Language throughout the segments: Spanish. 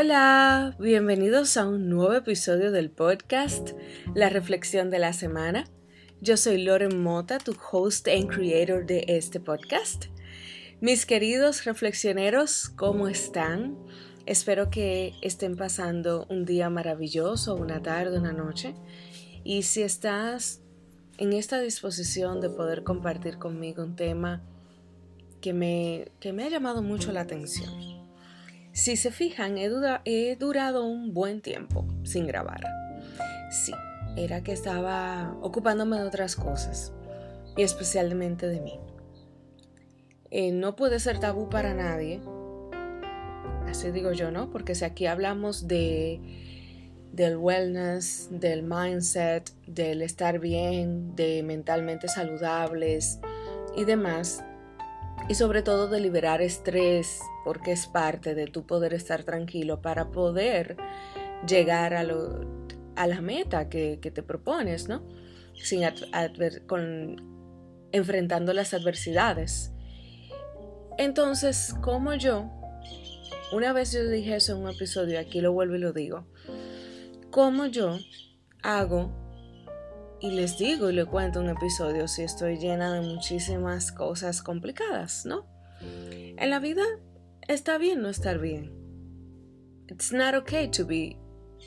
Hola, bienvenidos a un nuevo episodio del podcast La Reflexión de la Semana. Yo soy Loren Mota, tu host and creator de este podcast. Mis queridos reflexioneros, ¿cómo están? Espero que estén pasando un día maravilloso, una tarde, una noche. Y si estás en esta disposición de poder compartir conmigo un tema que me, que me ha llamado mucho la atención si se fijan, he, durado un buen tiempo sin grabar. Sí, era que estaba ocupándome de otras cosas, y especialmente de mí. Eh, no puede ser tabú para nadie, así digo yo, ¿no? Porque si aquí hablamos de del wellness, del mindset, del estar bien, de mentalmente saludables y demás, y sobre todo de liberar estrés, porque es parte de tu poder estar tranquilo para poder llegar a, a la meta que, te propones, ¿no? Sin con, enfrentando las adversidades. Entonces, como yo, una vez yo dije eso en un episodio, aquí lo vuelvo y lo digo, como yo hago y les digo y le cuento un episodio si estoy llena de muchísimas cosas complicadas, ¿no? En la vida está bien no estar bien. It's not okay to be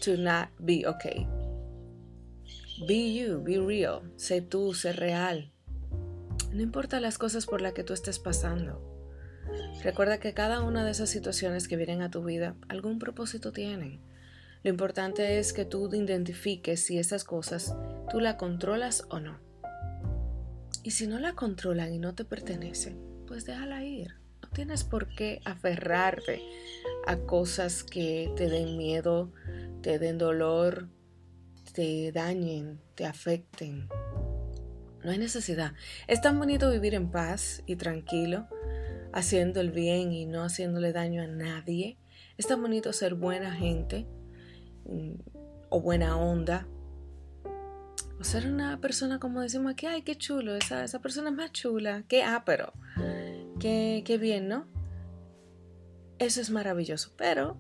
to not be okay. Be you, be real. Sé tú, sé real. No importa las cosas por las que tú estés pasando. Recuerda que cada una de esas situaciones que vienen a tu vida algún propósito tienen. Lo importante es que tú identifiques si esas cosas tú la controlas o no. Y si no la controlan y no te pertenecen, pues déjala ir. No tienes por qué aferrarte a cosas que te den miedo, te den dolor, te dañen, te afecten. No hay necesidad. Es tan bonito vivir en paz y tranquilo, haciendo el bien y no haciéndole daño a nadie. Es tan bonito ser buena gente o buena onda. O ser una persona como decimos aquí, ay, qué chulo, esa, esa persona es más chula, qué pero qué, qué bien, ¿no? Eso es maravilloso, pero,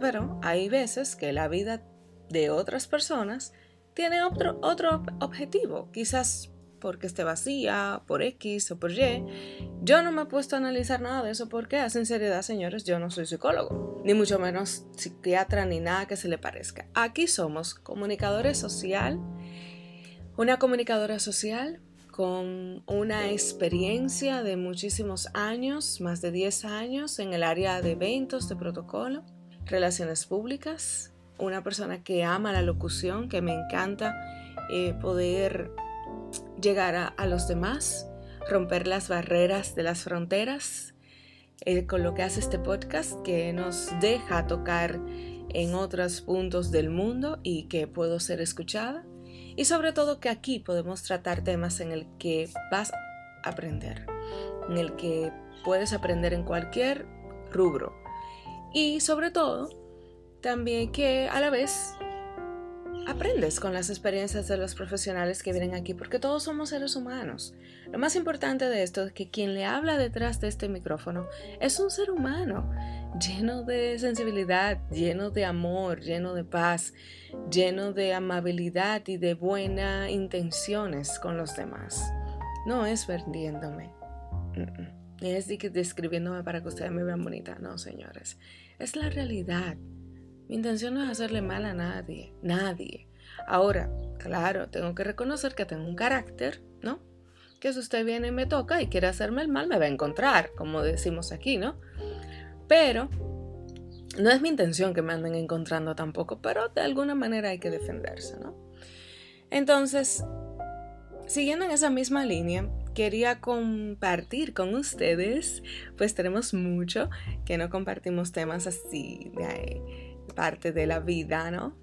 pero hay veces que la vida de otras personas tiene otro, otro objetivo. Quizás porque esté vacía, por X o por Y. Yo no me he puesto a analizar nada de eso porque, a sinceridad, señores, yo no soy psicólogo, ni mucho menos psiquiatra, ni nada que se le parezca. Aquí somos comunicadores social, una comunicadora social con una experiencia de muchísimos años, más de 10 años en el área de eventos, de protocolo, relaciones públicas, una persona que ama la locución, que me encanta eh, poder llegar a, los demás, romper las barreras de las fronteras, eh, con lo que hace este podcast que nos deja tocar en otros puntos del mundo y que puedo ser escuchada. Y sobre todo que aquí podemos tratar temas en el que vas a aprender, en el que puedes aprender en cualquier rubro. Y sobre todo, también que a la vez aprendes con las experiencias de los profesionales que vienen aquí, porque todos somos seres humanos. Lo más importante de esto es que quien le habla detrás de este micrófono es un ser humano, lleno de sensibilidad, lleno de amor, lleno de paz, lleno de amabilidad y de buenas intenciones con los demás. No es vendiéndome. Ni es describiéndome para que ustedes me vean bonita. No, señores. Es la realidad. Mi intención no es hacerle mal a nadie, nadie. Ahora, claro, tengo que reconocer que tengo un carácter, ¿no? Que si usted viene y me toca y quiere hacerme el mal, me va a encontrar, como decimos aquí, ¿no? Pero no es mi intención que me anden encontrando tampoco, pero de alguna manera hay que defenderse, ¿no? Entonces, siguiendo en esa misma línea, quería compartir con ustedes, pues tenemos mucho que no compartimos temas así de parte de la vida, ¿no?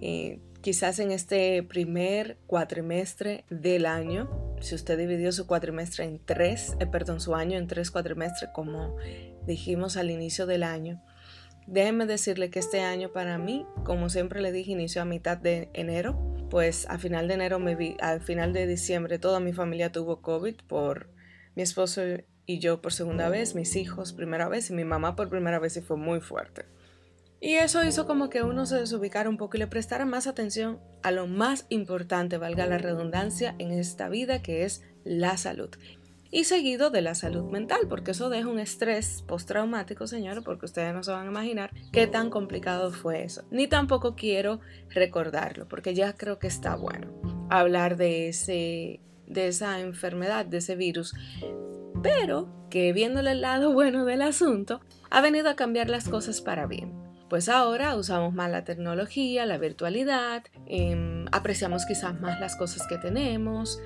Eh, quizás en este primer cuatrimestre del año, si usted dividió su cuatrimestre en tres, eh, perdón, su año en tres cuatrimestres, como dijimos al inicio del año, déjenme decirle que este año para mí, como siempre le dije, inició a mitad de enero, pues a final de enero me vi, al final de diciembre toda mi familia tuvo COVID por mi esposo y yo por segunda vez, mis hijos primera vez y mi mamá por primera vez y fue muy fuerte. Y eso hizo como que uno se desubicara un poco y le prestara más atención a lo más importante, valga la redundancia, en esta vida, que es la salud. Y seguido de la salud mental, porque eso deja un estrés postraumático, señores, porque ustedes no se van a imaginar qué tan complicado fue eso. Ni tampoco quiero recordarlo, porque ya creo que está bueno hablar de, ese, de esa enfermedad, de ese virus. Pero que viéndole el lado bueno del asunto, ha venido a cambiar las cosas para bien pues ahora usamos más la tecnología, la virtualidad, em, apreciamos quizás más las cosas que tenemos,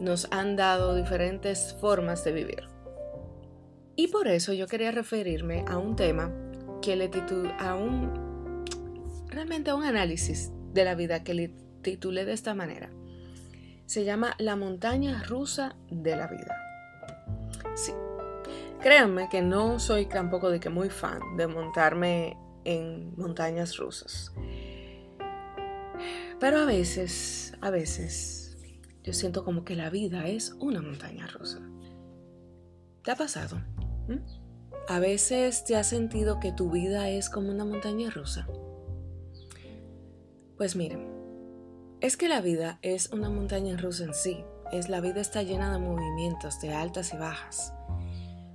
nos han dado diferentes formas de vivir. Y por eso yo quería referirme a un tema que le titulé a un realmente a un análisis de la vida que le titulé de esta manera. Se llama La montaña rusa de la vida. Sí. Créanme que no soy tampoco de que muy fan de montarme en montañas rusas. Pero a veces, a veces, yo siento como que la vida es una montaña rusa. ¿Te ha pasado? ¿Mm? A veces te has sentido que tu vida es como una montaña rusa. Pues miren, es que la vida es una montaña rusa en sí. Es la vida está llena de movimientos, de altas y bajas.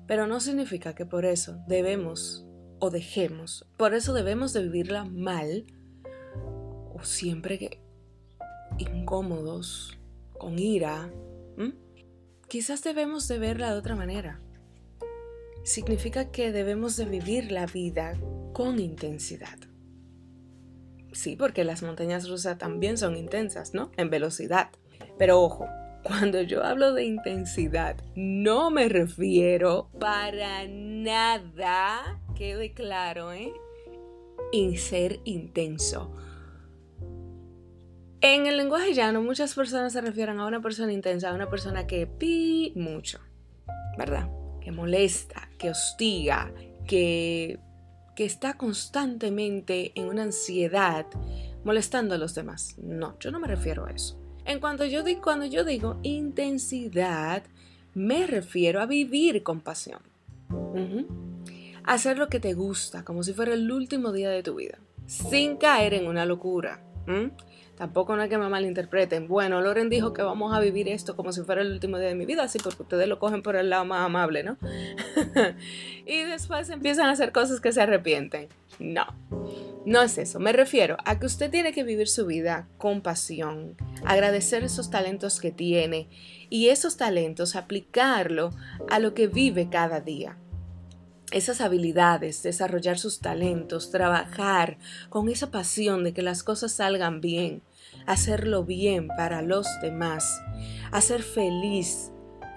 Pero no significa que por eso debemos o dejemos. Por eso debemos de vivirla mal o siempre que incómodos, con ira. Quizás debemos de verla de otra manera. Significa que debemos de vivir la vida con intensidad. Sí, porque las montañas rusas también son intensas, ¿no? En velocidad. Pero ojo, cuando yo hablo de intensidad, no me refiero para nada, quede claro, ¿eh? En ser intenso. En el lenguaje llano, muchas personas se refieren a una persona intensa, a una persona que pi mucho, ¿verdad? Que molesta, que hostiga, que, que está constantemente en una ansiedad molestando a los demás. No, yo no me refiero a eso. En cuanto yo digo, cuando yo digo intensidad, me refiero a vivir con pasión. Hacer lo que te gusta, como si fuera el último día de tu vida, sin caer en una locura. Tampoco no hay que me malinterpreten. Bueno, Loren dijo que vamos a vivir esto como si fuera el último día de mi vida, así porque ustedes lo cogen por el lado más amable, ¿no? y después empiezan a hacer cosas que se arrepienten. No, no es eso. Me refiero a que usted tiene que vivir su vida con pasión, agradecer esos talentos que tiene y esos talentos aplicarlo a lo que vive cada día. Esas habilidades, desarrollar sus talentos, trabajar con esa pasión de que las cosas salgan bien, hacerlo bien para los demás, hacer feliz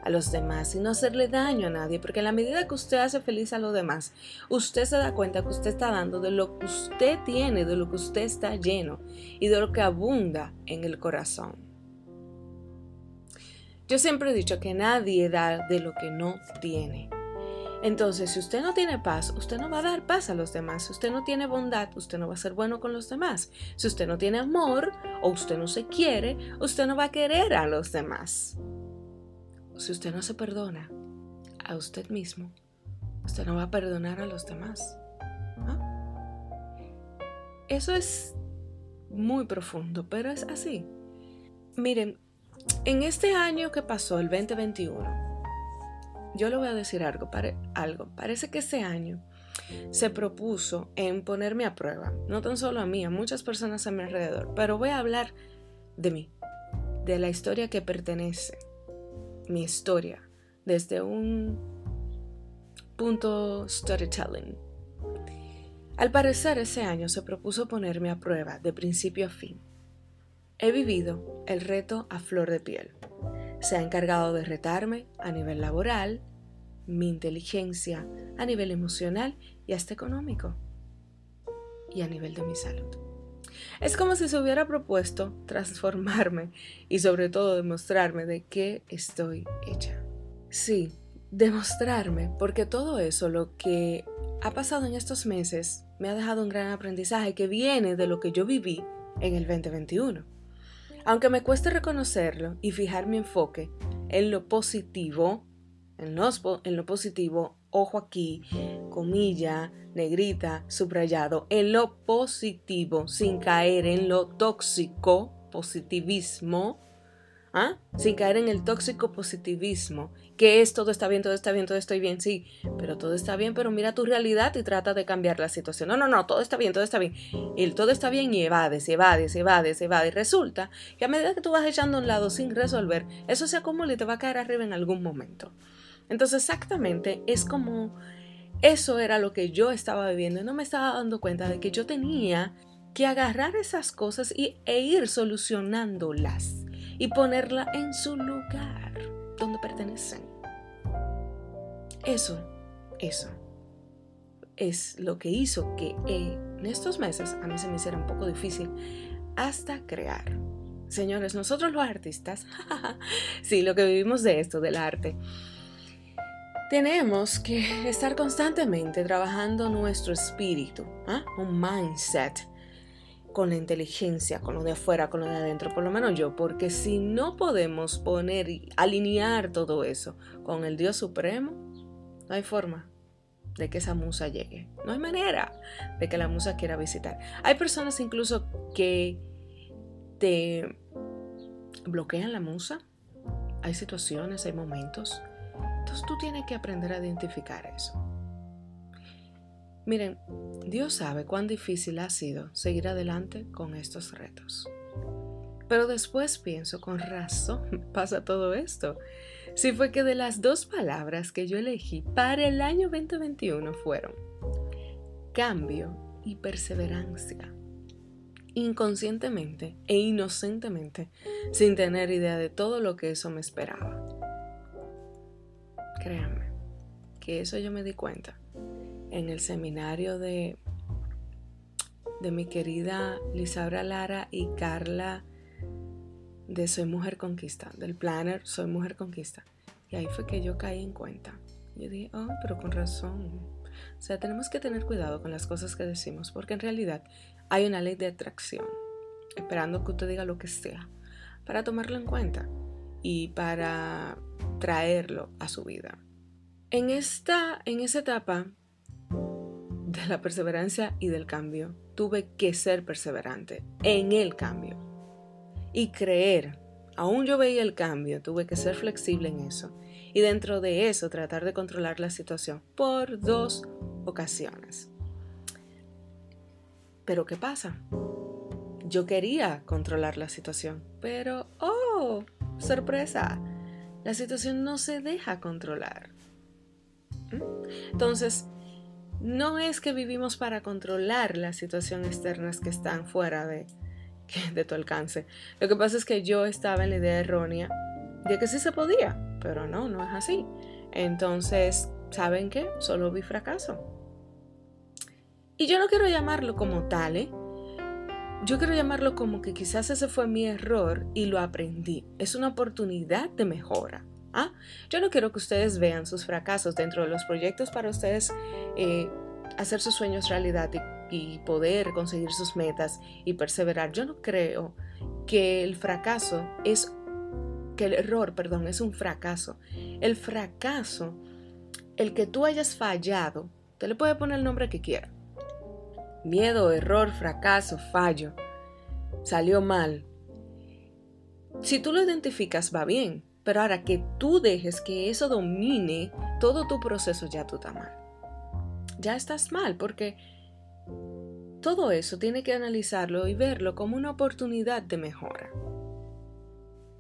a los demás y no hacerle daño a nadie, porque en la medida que usted hace feliz a los demás, usted se da cuenta que usted está dando de lo que usted tiene, de lo que usted está lleno y de lo que abunda en el corazón. Yo siempre he dicho que nadie da de lo que no tiene. Entonces, si usted no tiene paz, usted no va a dar paz a los demás. Si usted no tiene bondad, usted no va a ser bueno con los demás. Si usted no tiene amor o usted no se quiere, usted no va a querer a los demás si usted no se perdona a usted mismo, usted no va a perdonar a los demás. Eso es muy profundo, pero es así. Miren, en este año que pasó, el 2021, yo le voy a decir algo, algo. Parece que ese año se propuso en ponerme a prueba, no tan solo a mí, a muchas personas a mi alrededor, pero voy a hablar de mí, de la historia que pertenece mi historia desde un punto storytelling. Al parecer ese año se propuso ponerme a prueba de principio a fin. He vivido el reto a flor de piel. Se ha encargado de retarme a nivel laboral, mi inteligencia a nivel emocional y hasta económico. Y a nivel de mi salud. Es como si se hubiera propuesto transformarme y sobre todo demostrarme de qué estoy hecha. Sí, demostrarme, porque todo eso, lo que ha pasado en estos meses, me ha dejado un gran aprendizaje que viene de lo que yo viví en el 2021. Aunque me cueste reconocerlo y fijar mi enfoque en lo positivo, en lo, en lo positivo ojo aquí, comilla, negrita, subrayado, en lo positivo, sin caer en lo tóxico, positivismo, ¿ah? sin caer en el tóxico positivismo, que es todo está bien, todo está bien, todo estoy bien, sí, pero todo está bien, pero mira tu realidad y trata de cambiar la situación. No, no, no, todo está bien, todo está bien. Y todo está bien y evades, evades, evades, evades. Resulta que a medida que tú vas echando a un lado sin resolver, eso se acumula y te va a caer arriba en algún momento. Entonces exactamente es como eso era lo que yo estaba viviendo y no me estaba dando cuenta de que yo tenía que agarrar esas cosas y, e ir solucionándolas y ponerla en su lugar donde pertenecen. Eso, eso es lo que hizo que en estos meses a mí se me hiciera un poco difícil hasta crear. Señores, nosotros los artistas, sí, lo que vivimos de esto, del arte, tenemos que estar constantemente trabajando nuestro espíritu, ¿ah? un mindset con la inteligencia, con lo de afuera, con lo de adentro, por lo menos yo, porque si no podemos poner y alinear todo eso con el Dios Supremo, no hay forma de que esa musa llegue. No hay manera de que la musa quiera visitar. Hay personas incluso que te bloquean la musa. Hay situaciones, hay momentos entonces tú tienes que aprender a identificar eso. Miren, Dios sabe cuán difícil ha sido seguir adelante con estos retos. Pero después pienso, con razón pasa todo esto. Si fue que de las dos palabras que yo elegí para el año 2021 fueron cambio y perseverancia. Inconscientemente e inocentemente, sin tener idea de todo lo que eso me esperaba. Créanme, que eso yo me di cuenta en el seminario de, de mi querida Lisaura Lara y Carla de Soy Mujer Conquista, del planner Soy Mujer Conquista. Y ahí fue que yo caí en cuenta. Yo dije, oh, pero con razón. O sea, tenemos que tener cuidado con las cosas que decimos, porque en realidad hay una ley de atracción, esperando que usted diga lo que sea, para tomarlo en cuenta y para traerlo a su vida. En esta, en esa etapa de la perseverancia y del cambio, tuve que ser perseverante en el cambio y creer. Aún yo veía el cambio, tuve que ser flexible en eso y dentro de eso tratar de controlar la situación por dos ocasiones. Pero ¿qué pasa? Yo quería controlar la situación, pero, oh, sorpresa, la situación no se deja controlar. ¿Mm? Entonces, no es que vivimos para controlar las situaciones externas que están fuera de, de tu alcance. Lo que pasa es que yo estaba en la idea errónea de que sí se podía, pero no, no es así. Entonces, ¿saben qué? Solo vi fracaso. Y yo no quiero llamarlo como tal, ¿eh? Yo quiero llamarlo como que quizás ese fue mi error y lo aprendí. Es una oportunidad de mejora. ¿ah? Yo no quiero que ustedes vean sus fracasos dentro de los proyectos para ustedes eh, hacer sus sueños realidad y, y poder conseguir sus metas y perseverar. Yo no creo que el fracaso es, que el error, perdón, es un fracaso. El fracaso, el que tú hayas fallado, te le puede poner el nombre que quiera miedo, error, fracaso, fallo, salió mal. Si tú lo identificas va bien, pero ahora que tú dejes que eso domine todo tu proceso, ya tú estás mal. Ya estás mal porque todo eso tiene que analizarlo y verlo como una oportunidad de mejora.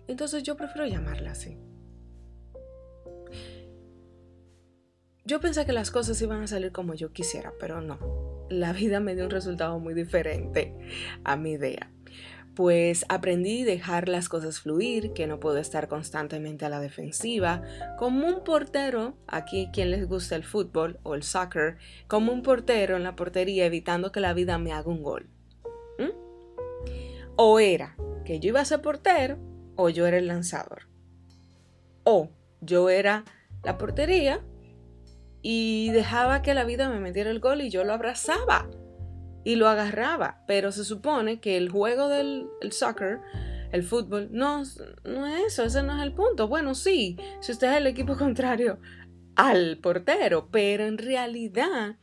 Entonces yo prefiero llamarla así. Yo pensé que las cosas iban a salir como yo quisiera, pero no la vida me dio un resultado muy diferente a mi idea. Pues aprendí a dejar las cosas fluir, que no puedo estar constantemente a la defensiva, como un portero, aquí quien les gusta el fútbol o el soccer, como un portero en la portería evitando que la vida me haga un gol. ¿Mm? O era que yo iba a ser portero o yo era el lanzador. O yo era la portería y dejaba que la vida me metiera el gol y yo lo abrazaba y lo agarraba. Pero se supone que el juego del soccer, el fútbol, no, no es eso, ese no es el punto. Bueno, sí, si usted es el equipo contrario, al portero, pero en realidad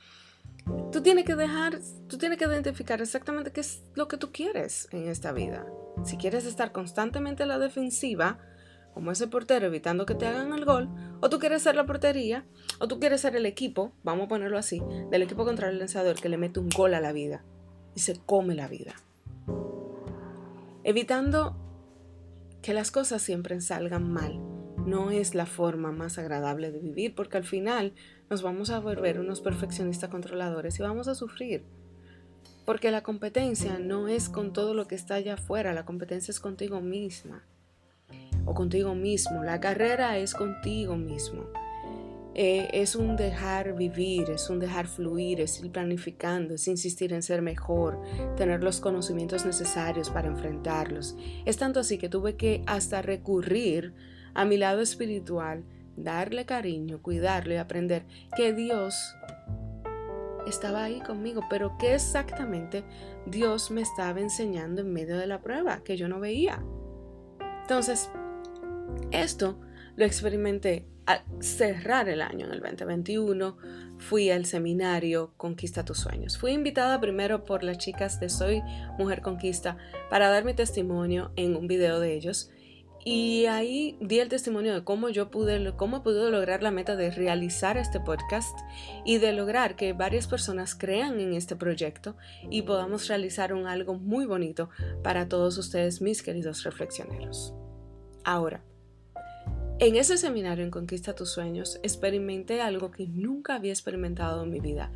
tú tienes que dejar, tú tienes que identificar exactamente qué es lo que tú quieres en esta vida. Si quieres estar constantemente a la defensiva, como ese portero evitando que te hagan el gol, o tú quieres ser la portería, o tú quieres ser el equipo, vamos a ponerlo así, del equipo contra el lanzador que le mete un gol a la vida y se come la vida. Evitando que las cosas siempre salgan mal no es la forma más agradable de vivir porque al final nos vamos a volver unos perfeccionistas controladores y vamos a sufrir. Porque la competencia no es con todo lo que está allá afuera, la competencia es contigo misma o contigo mismo. La carrera es contigo mismo. Eh, es un dejar vivir, es un dejar fluir, es ir planificando, es insistir en ser mejor, tener los conocimientos necesarios para enfrentarlos. Es tanto así que tuve que hasta recurrir a mi lado espiritual, darle cariño, cuidarle y aprender que Dios estaba ahí conmigo, pero que exactamente Dios me estaba enseñando en medio de la prueba que yo no veía. Entonces, esto lo experimenté al cerrar el año en el 2021. Fui al seminario Conquista tus sueños. Fui invitada primero por las chicas de Soy Mujer Conquista para dar mi testimonio en un video de ellos. Y ahí di el testimonio de cómo yo pude, cómo lograr la meta de realizar este podcast y de lograr que varias personas crean en este proyecto y podamos realizar un algo muy bonito para todos ustedes, mis queridos reflexioneros. Ahora, en ese seminario en Conquista tus Sueños experimenté algo que nunca había experimentado en mi vida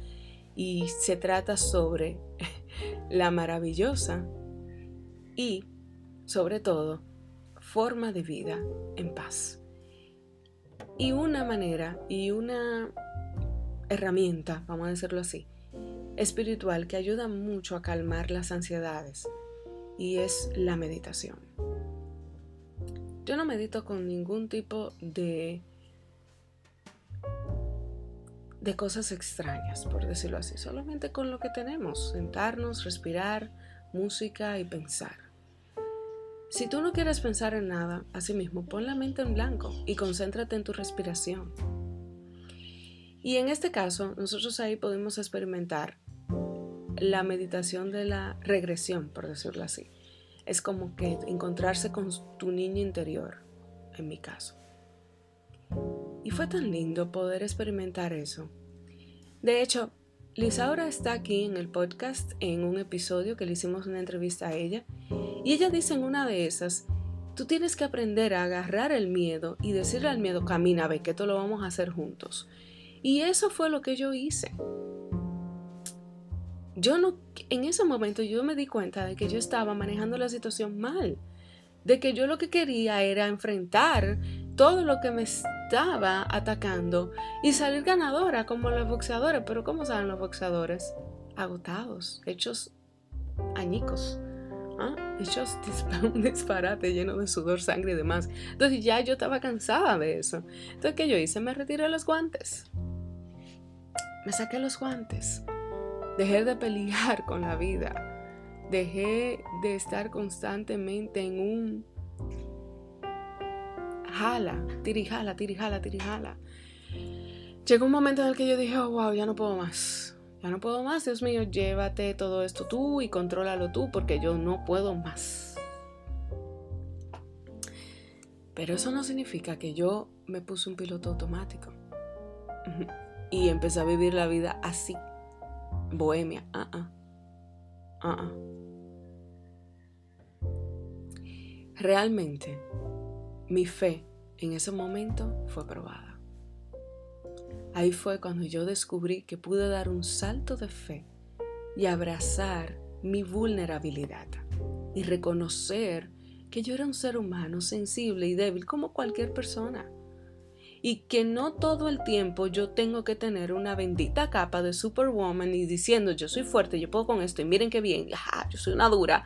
y se trata sobre la maravillosa y, sobre todo, forma de vida en paz. Y una manera y una herramienta, vamos a decirlo así, espiritual que ayuda mucho a calmar las ansiedades y es la meditación. Yo no medito con ningún tipo de de cosas extrañas, por decirlo así, solamente con lo que tenemos, sentarnos, respirar, música y pensar. Si tú no quieres pensar en nada, asimismo, pon la mente en blanco y concéntrate en tu respiración. Y en este caso, nosotros ahí podemos experimentar la meditación de la regresión, por decirlo así. Es como que encontrarse con tu niño interior, en mi caso. Y fue tan lindo poder experimentar eso. De hecho, Lisaura está aquí en el podcast en un episodio que le hicimos una entrevista a ella y ella dice en una de esas, tú tienes que aprender a agarrar el miedo y decirle al miedo, camina, ve que esto lo vamos a hacer juntos. Y eso fue lo que yo hice. Yo no, en ese momento yo me di cuenta de que yo estaba manejando la situación mal, de que yo lo que quería era enfrentar todo lo que me estaba atacando y salir ganadora como los boxeadores. Pero ¿cómo salen los boxeadores? Agotados, hechos añicos. ¿ah? Hechos un disparate lleno de sudor, sangre y demás. Entonces ya yo estaba cansada de eso. Entonces, ¿qué yo hice? Me retiré los guantes. Me saqué los guantes. Dejé de pelear con la vida. Dejé de estar constantemente en un jala, tirijala, tirijala, tirijala. Llegó un momento en el que yo dije, oh, wow, ya no puedo más. Ya no puedo más, Dios mío, llévate todo esto tú y contrólalo tú porque yo no puedo más. Pero eso no significa que yo me puse un piloto automático y empecé a vivir la vida así, bohemia. Uh -uh. Uh Realmente, mi fe en ese momento fue probada. Ahí fue cuando yo descubrí que pude dar un salto de fe y abrazar mi vulnerabilidad y reconocer que yo era un ser humano sensible y débil como cualquier persona y que no todo el tiempo yo tengo que tener una bendita capa de superwoman y diciendo yo soy fuerte, yo puedo con esto y miren qué bien, yo soy una dura.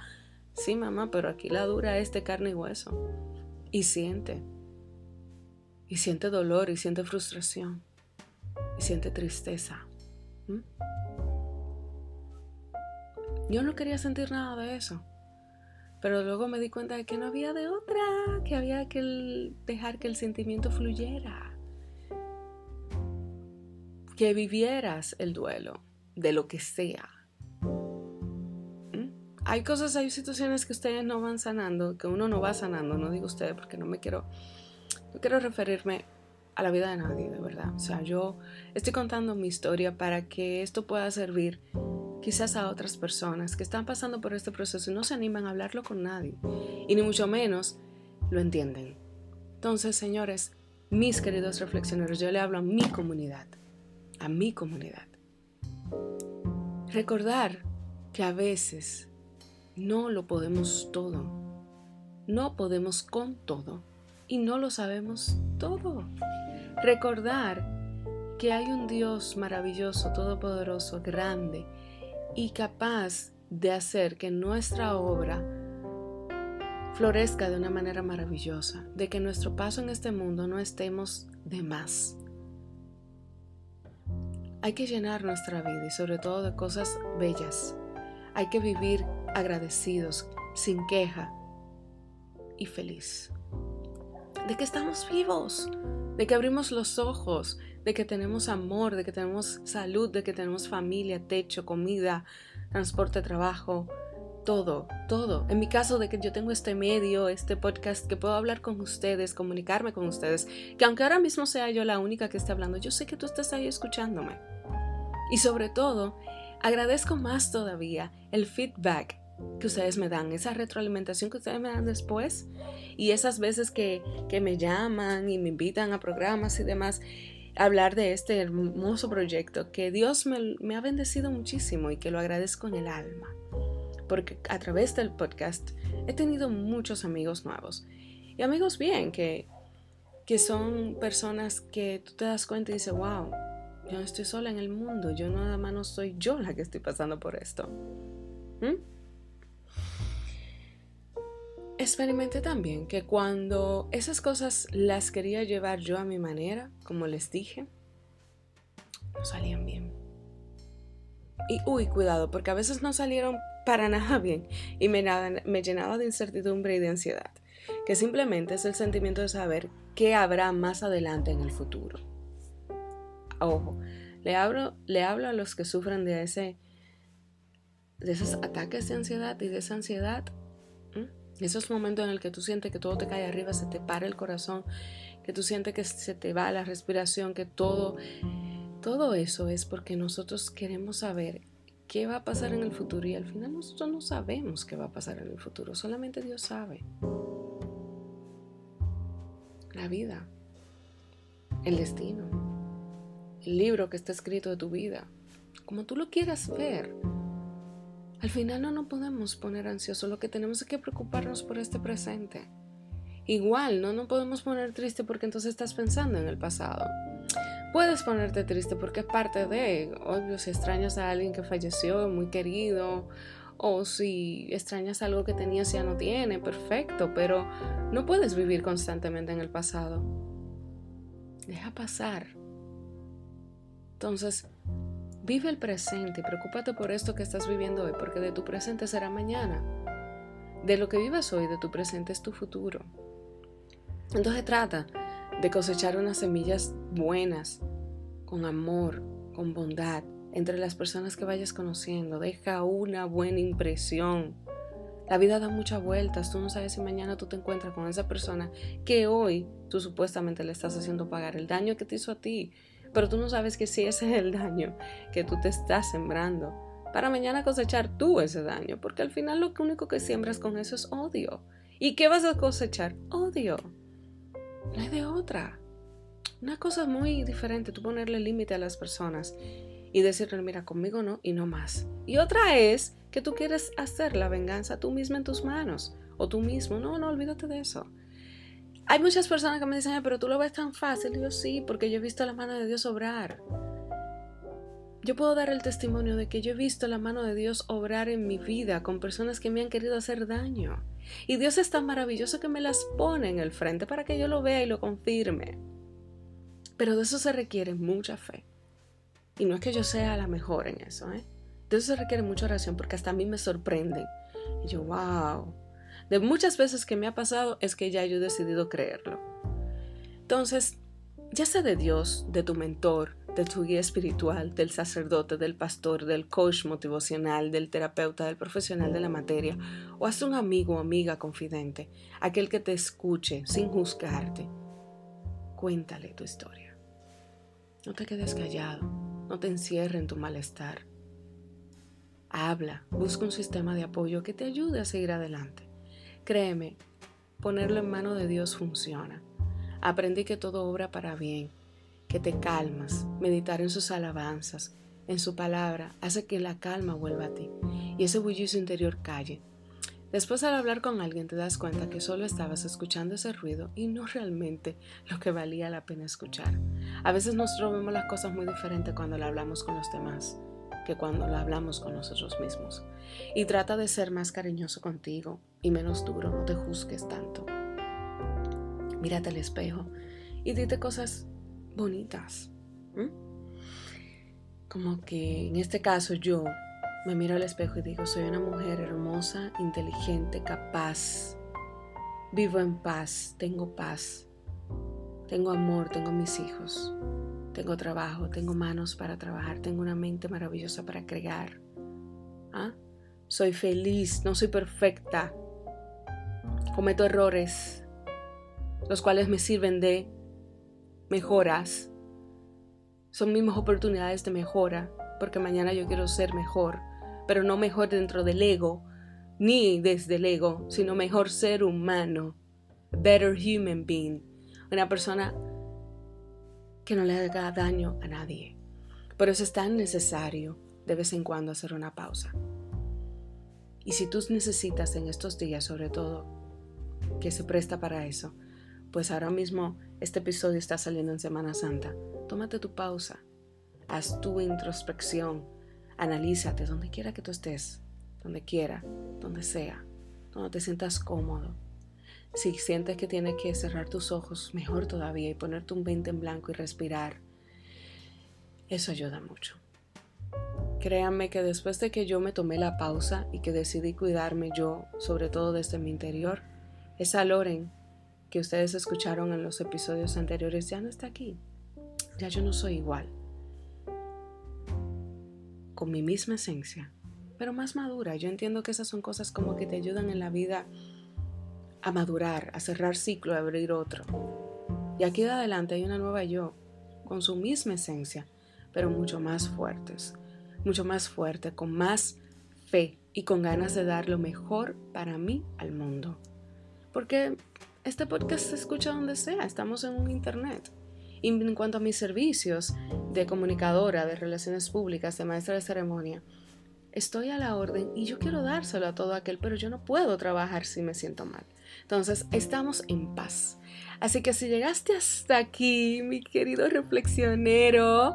Sí, mamá, pero aquí la dura es de carne y hueso. Y siente. Y siente dolor y siente frustración y siente tristeza. Yo no quería sentir nada de eso. Pero luego me di cuenta de que no había de otra, que había que dejar que el sentimiento fluyera. que vivieras el duelo de lo que sea. Hay cosas, hay situaciones que ustedes no van sanando, que uno no va sanando, no digo ustedes porque no me quiero, no quiero referirme a la vida de nadie, de verdad. O sea, yo estoy contando mi historia para que esto pueda servir quizás a otras personas que están pasando por este proceso y no se animan a hablarlo con nadie y ni mucho menos lo entienden. Entonces, señores, mis queridos reflexioneros, yo le hablo a mi comunidad, a mi comunidad. Recordar que a veces no lo podemos todo, no podemos con todo y no lo sabemos todo. Recordar que hay un Dios maravilloso, todopoderoso, grande y capaz de hacer que nuestra obra florezca de una manera maravillosa, de que nuestro paso en este mundo no estemos de más. Hay que llenar nuestra vida y sobre todo de cosas bellas. Hay que vivir agradecidos, sin queja y feliz. De que estamos vivos, de que abrimos los ojos, de que tenemos amor, de que tenemos salud, de que tenemos familia, techo, comida, transporte, trabajo, todo, todo. En mi caso de que yo tengo este medio, este podcast, que puedo hablar con ustedes, comunicarme con ustedes, que aunque ahora mismo sea yo la única que esté hablando, yo sé que tú estás ahí escuchándome. Y sobre todo, agradezco más todavía el feedback que ustedes me dan, esa retroalimentación que ustedes me dan después y esas veces que, que me llaman y me invitan a programas y demás hablar de este hermoso proyecto que Dios me, me, ha bendecido muchísimo y que lo agradezco en el alma. Porque a través del podcast he tenido muchos amigos nuevos y amigos bien que, que son personas que tú te das cuenta y dices, wow, yo no estoy sola en el mundo, yo nada más no soy yo la que estoy pasando por esto. ¿Mm? Experimenté también que cuando esas cosas las quería llevar yo a mi manera, como les dije, no salían bien. Y uy, cuidado, porque a veces no salieron para nada bien y me, me llenaba de incertidumbre y de ansiedad, que simplemente es el sentimiento de saber qué habrá más adelante en el futuro. Ojo, le hablo, le hablo a los que sufren de ese de esos ataques de ansiedad y de esa ansiedad esos momentos en el que tú sientes que todo te cae arriba, se te para el corazón, que tú sientes que se te va la respiración, que todo, todo eso es porque nosotros queremos saber qué va a pasar en el futuro y al final nosotros no sabemos qué va a pasar en el futuro, solamente Dios sabe. La vida, el destino, el libro que está escrito de tu vida, como tú lo quieras ver. Al final no nos podemos poner ansiosos, lo que tenemos es que preocuparnos por este presente. Igual, no nos podemos poner triste porque entonces estás pensando en el pasado. Puedes ponerte triste porque es parte de, obvio, si extrañas a alguien que falleció, muy querido, o si extrañas algo que tenías y ya no tiene, perfecto, pero no puedes vivir constantemente en el pasado. Deja pasar. Entonces, Vive el presente preocúpate por esto que estás viviendo hoy, porque de tu presente será mañana. De lo que vivas hoy, de tu presente es tu futuro. Entonces trata de cosechar unas semillas buenas, con amor, con bondad, entre las personas que vayas conociendo. Deja una buena impresión. La vida da muchas vueltas. Tú no sabes si mañana tú te encuentras con esa persona que hoy tú supuestamente le estás haciendo pagar el daño que te hizo a ti pero tú no sabes que si ese es el daño que tú te estás sembrando, para mañana cosechar tú ese daño, porque al final lo único que siembras con eso es odio. ¿Y qué vas a cosechar? Odio. No hay de otra. Una cosa muy diferente, tú ponerle límite a las personas y decirle, mira, conmigo no y no más. Y otra es que tú quieres hacer la venganza tú misma en tus manos o tú mismo. No, no, olvídate de eso. Hay muchas personas que me dicen, pero tú lo ves tan fácil. Yo sí, porque yo he visto la mano de Dios obrar. Yo puedo dar el testimonio de que yo he visto la mano de Dios obrar en mi vida con personas que me han querido hacer daño. Y Dios es tan maravilloso que me las pone en el frente para que yo lo vea y lo confirme. Pero de eso se requiere mucha fe. Y no es que yo sea la mejor en eso, ¿eh? De eso se requiere mucha oración porque hasta a mí me sorprenden. Y yo, wow, de muchas veces que me ha pasado es que ya yo he decidido creerlo. Entonces, ya sea de Dios, de tu mentor, de tu guía espiritual, del sacerdote, del pastor, del coach motivacional, del terapeuta, del profesional de la materia, o haz un amigo o amiga confidente, aquel que te escuche sin juzgarte. Cuéntale tu historia. No te quedes callado, no te encierre en tu malestar. Habla, busca un sistema de apoyo que te ayude a seguir adelante. Créeme, ponerlo en mano de Dios funciona. Aprendí que todo obra para bien que te calmas, meditar en sus alabanzas, en su palabra, hace que la calma vuelva a ti y ese bullicio interior calle. Después al hablar con alguien te das cuenta que solo estabas escuchando ese ruido y no realmente lo que valía la pena escuchar. A veces nosotros vemos las cosas muy diferentes cuando la hablamos con los demás que cuando la hablamos con nosotros mismos. Y trata de ser más cariñoso contigo y menos duro, no te juzgues tanto. Mírate al espejo y dite cosas bonitas. Como que en este caso yo me miro al espejo y digo, soy una mujer hermosa, inteligente, capaz. Vivo en paz, tengo paz. Tengo amor, tengo mis hijos. Tengo trabajo, tengo manos para trabajar, tengo una mente maravillosa para crear. ¿Ah? Soy feliz, no soy perfecta. Cometo errores, los cuales me sirven de mejoras, son mismas oportunidades de mejora, porque mañana yo quiero ser mejor, pero no mejor dentro del ego, ni desde el ego, sino mejor ser humano, better human being, una persona que no le haga daño a nadie. Por eso es tan necesario de vez en cuando hacer una pausa. Y si tú necesitas en estos días, sobre todo, que se presta para eso, pues ahora mismo este episodio está saliendo en Semana Santa. Tómate tu pausa, haz tu introspección, analízate donde quiera que tú estés, donde quiera, donde sea, donde te sientas cómodo. Si sientes que tienes que cerrar tus ojos, mejor todavía, y ponerte un 20 en blanco y respirar. Eso ayuda mucho. Créanme que después de que yo me tomé la pausa y que decidí cuidarme yo, sobre todo desde mi interior, esa Loren que ustedes escucharon en los episodios anteriores ya no está aquí. Ya yo no soy igual. Con mi misma esencia, pero más madura. Yo entiendo que esas son cosas como que te ayudan en la vida a madurar, a cerrar ciclo, a abrir otro. Y aquí de adelante hay una nueva yo, con su misma esencia, pero mucho más fuertes, mucho más fuerte, con más fe y con ganas de dar lo mejor para mí al mundo. Porque este podcast se escucha donde sea, estamos en un internet. Y en cuanto a mis servicios de comunicadora, de relaciones públicas, de maestra de ceremonia, estoy a la orden y yo quiero dárselo a todo aquel, pero yo no puedo trabajar si me siento mal. Entonces, estamos en paz. Así que si llegaste hasta aquí, mi querido reflexionero,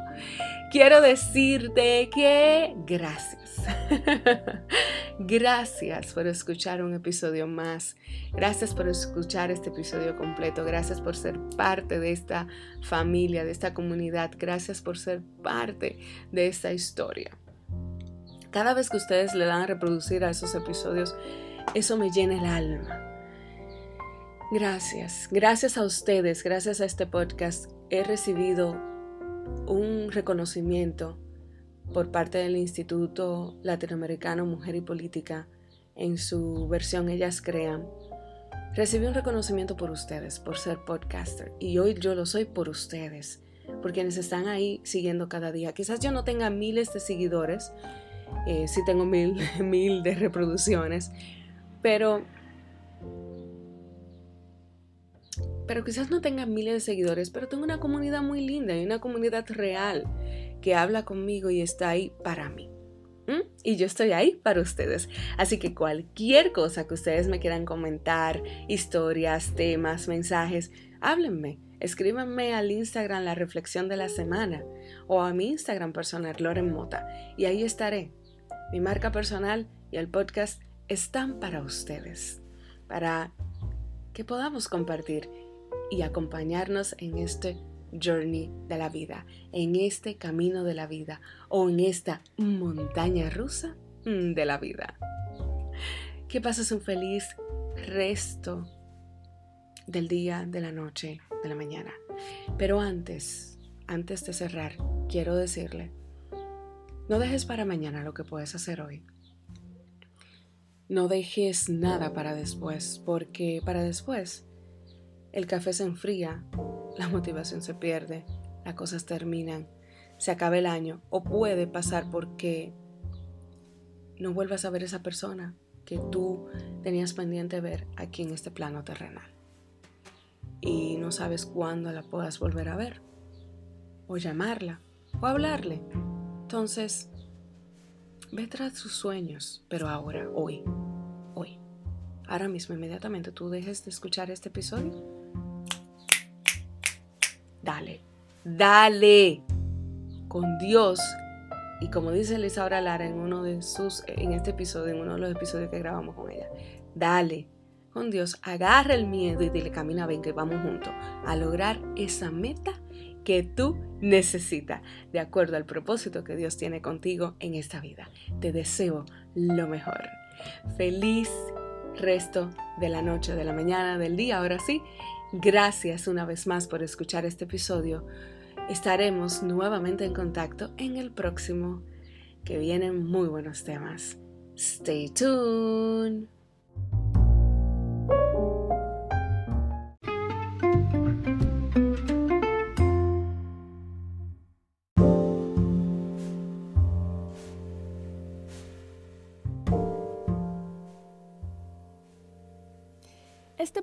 quiero decirte que gracias. gracias por escuchar un episodio más. Gracias por escuchar este episodio completo. Gracias por ser parte de esta familia, de esta comunidad. Gracias por ser parte de esta historia. Cada vez que ustedes le dan a reproducir a esos episodios, eso me llena el alma Gracias, gracias a ustedes, gracias a este podcast, he recibido un reconocimiento por parte del Instituto Latinoamericano Mujer y Política en su versión Ellas Crean. Recibí un reconocimiento por ustedes, por ser podcaster, y hoy yo lo soy por ustedes, por quienes están ahí siguiendo cada día. Quizás yo no tenga miles de seguidores, eh, sí tengo mil, mil de reproducciones, pero pero quizás no tenga miles de seguidores, pero tengo una comunidad muy linda y una comunidad real que habla conmigo y está ahí para mí. Y yo estoy ahí para ustedes. Así que cualquier cosa que ustedes me quieran comentar, historias, temas, mensajes, háblenme. Escríbanme al Instagram La Reflexión de la Semana o a mi Instagram personal Loren Mota y ahí estaré. Mi marca personal y el podcast están para ustedes, para que podamos compartir y acompañarnos en este journey de la vida, en este camino de la vida o en esta montaña rusa de la vida. Que pases un feliz resto del día, de la noche, de la mañana. Pero antes, antes de cerrar, quiero decirle, no dejes para mañana lo que puedes hacer hoy. No dejes nada para después, porque para después el café se enfría, la motivación se pierde, las cosas terminan, se acaba el año o puede pasar porque no vuelvas a ver esa persona que tú tenías pendiente ver aquí en este plano terrenal. Y no sabes cuándo la puedas volver a ver, o llamarla, o hablarle. Entonces, ve tras sus sueños, pero ahora, hoy, hoy, ahora mismo, inmediatamente tú dejes de escuchar este episodio. Dale, dale con Dios y como dice Lisaura Lara en uno de sus, en este episodio, en uno de los episodios que grabamos con ella, dale con Dios, agarra el miedo y dile, camina, ven que vamos juntos a lograr esa meta que tú necesitas, de acuerdo al propósito que Dios tiene contigo en esta vida. Te deseo lo mejor. Feliz resto de la noche, de la mañana, del día, ahora sí. Gracias una vez más por escuchar este episodio. Estaremos nuevamente en contacto en el próximo, que vienen muy buenos temas. Stay tuned.